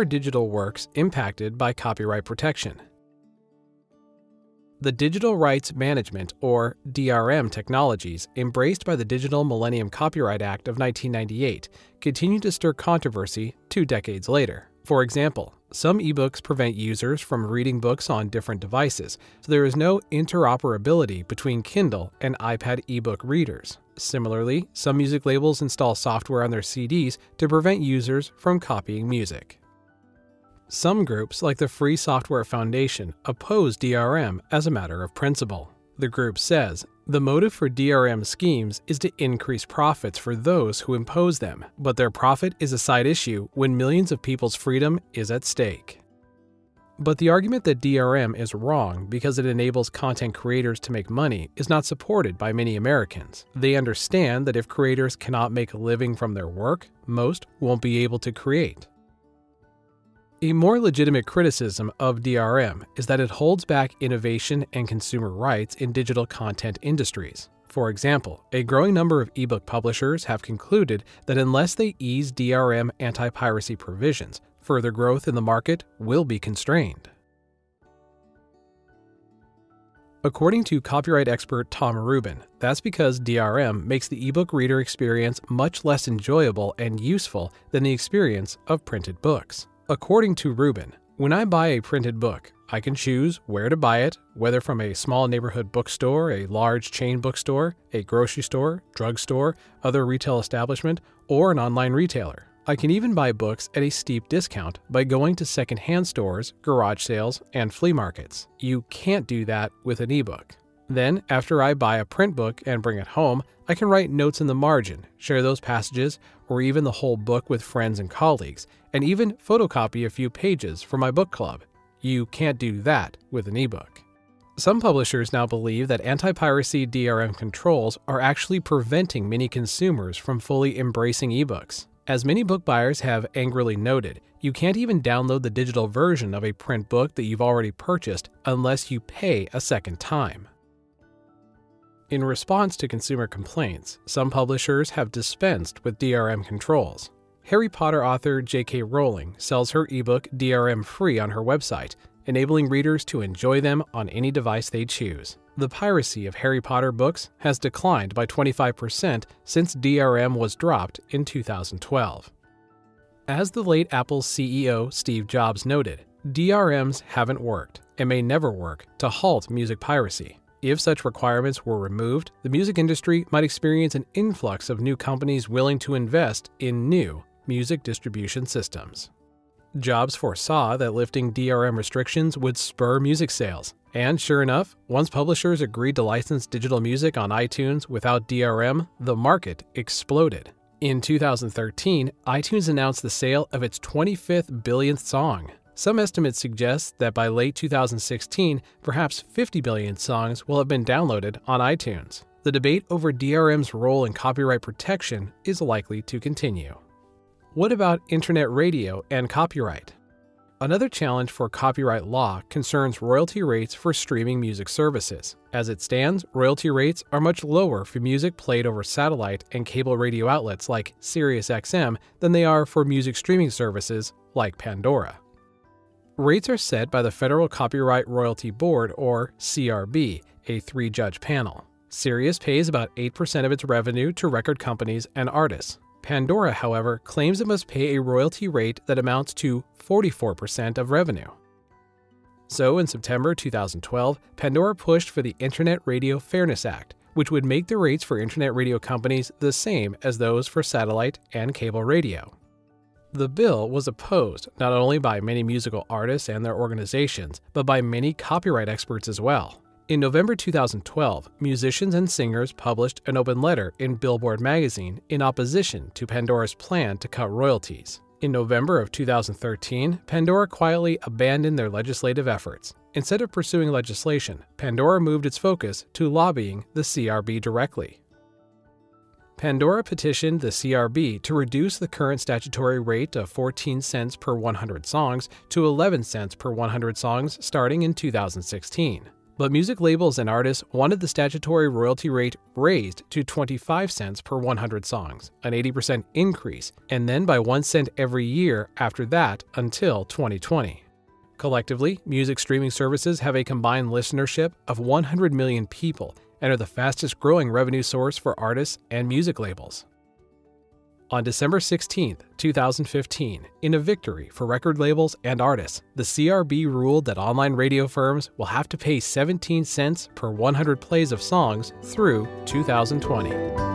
are digital works impacted by copyright protection? The Digital Rights Management, or DRM, technologies embraced by the Digital Millennium Copyright Act of 1998 continue to stir controversy two decades later. For example, some ebooks prevent users from reading books on different devices, so there is no interoperability between Kindle and iPad ebook readers. Similarly, some music labels install software on their CDs to prevent users from copying music. Some groups, like the Free Software Foundation, oppose DRM as a matter of principle. The group says the motive for DRM schemes is to increase profits for those who impose them, but their profit is a side issue when millions of people's freedom is at stake. But the argument that DRM is wrong because it enables content creators to make money is not supported by many Americans. They understand that if creators cannot make a living from their work, most won't be able to create. A more legitimate criticism of DRM is that it holds back innovation and consumer rights in digital content industries. For example, a growing number of ebook publishers have concluded that unless they ease DRM anti piracy provisions, further growth in the market will be constrained. According to copyright expert Tom Rubin, that's because DRM makes the ebook reader experience much less enjoyable and useful than the experience of printed books. According to Rubin, when I buy a printed book, I can choose where to buy it, whether from a small neighborhood bookstore, a large chain bookstore, a grocery store, drugstore, other retail establishment, or an online retailer. I can even buy books at a steep discount by going to secondhand stores, garage sales, and flea markets. You can't do that with an ebook. Then, after I buy a print book and bring it home, I can write notes in the margin, share those passages, or even the whole book with friends and colleagues, and even photocopy a few pages for my book club. You can't do that with an ebook. Some publishers now believe that anti piracy DRM controls are actually preventing many consumers from fully embracing ebooks. As many book buyers have angrily noted, you can't even download the digital version of a print book that you've already purchased unless you pay a second time. In response to consumer complaints, some publishers have dispensed with DRM controls. Harry Potter author J.K. Rowling sells her ebook DRM free on her website, enabling readers to enjoy them on any device they choose. The piracy of Harry Potter books has declined by 25% since DRM was dropped in 2012. As the late Apple CEO Steve Jobs noted, DRMs haven't worked and may never work to halt music piracy. If such requirements were removed, the music industry might experience an influx of new companies willing to invest in new music distribution systems. Jobs foresaw that lifting DRM restrictions would spur music sales. And sure enough, once publishers agreed to license digital music on iTunes without DRM, the market exploded. In 2013, iTunes announced the sale of its 25th billionth song, some estimates suggest that by late 2016, perhaps 50 billion songs will have been downloaded on iTunes. The debate over DRM's role in copyright protection is likely to continue. What about internet radio and copyright? Another challenge for copyright law concerns royalty rates for streaming music services. As it stands, royalty rates are much lower for music played over satellite and cable radio outlets like SiriusXM than they are for music streaming services like Pandora. Rates are set by the Federal Copyright Royalty Board, or CRB, a three judge panel. Sirius pays about 8% of its revenue to record companies and artists. Pandora, however, claims it must pay a royalty rate that amounts to 44% of revenue. So, in September 2012, Pandora pushed for the Internet Radio Fairness Act, which would make the rates for internet radio companies the same as those for satellite and cable radio. The bill was opposed not only by many musical artists and their organizations, but by many copyright experts as well. In November 2012, musicians and singers published an open letter in Billboard magazine in opposition to Pandora's plan to cut royalties. In November of 2013, Pandora quietly abandoned their legislative efforts. Instead of pursuing legislation, Pandora moved its focus to lobbying the CRB directly. Pandora petitioned the CRB to reduce the current statutory rate of 14 cents per 100 songs to 11 cents per 100 songs starting in 2016. but music labels and artists wanted the statutory royalty rate raised to 25 cents per 100 songs, an 80% increase, and then by 1 cent every year after that until 2020. Collectively, music streaming services have a combined listenership of 100 million people and are the fastest growing revenue source for artists and music labels. On December 16, 2015, in a victory for record labels and artists, the CRB ruled that online radio firms will have to pay 17 cents per 100 plays of songs through 2020.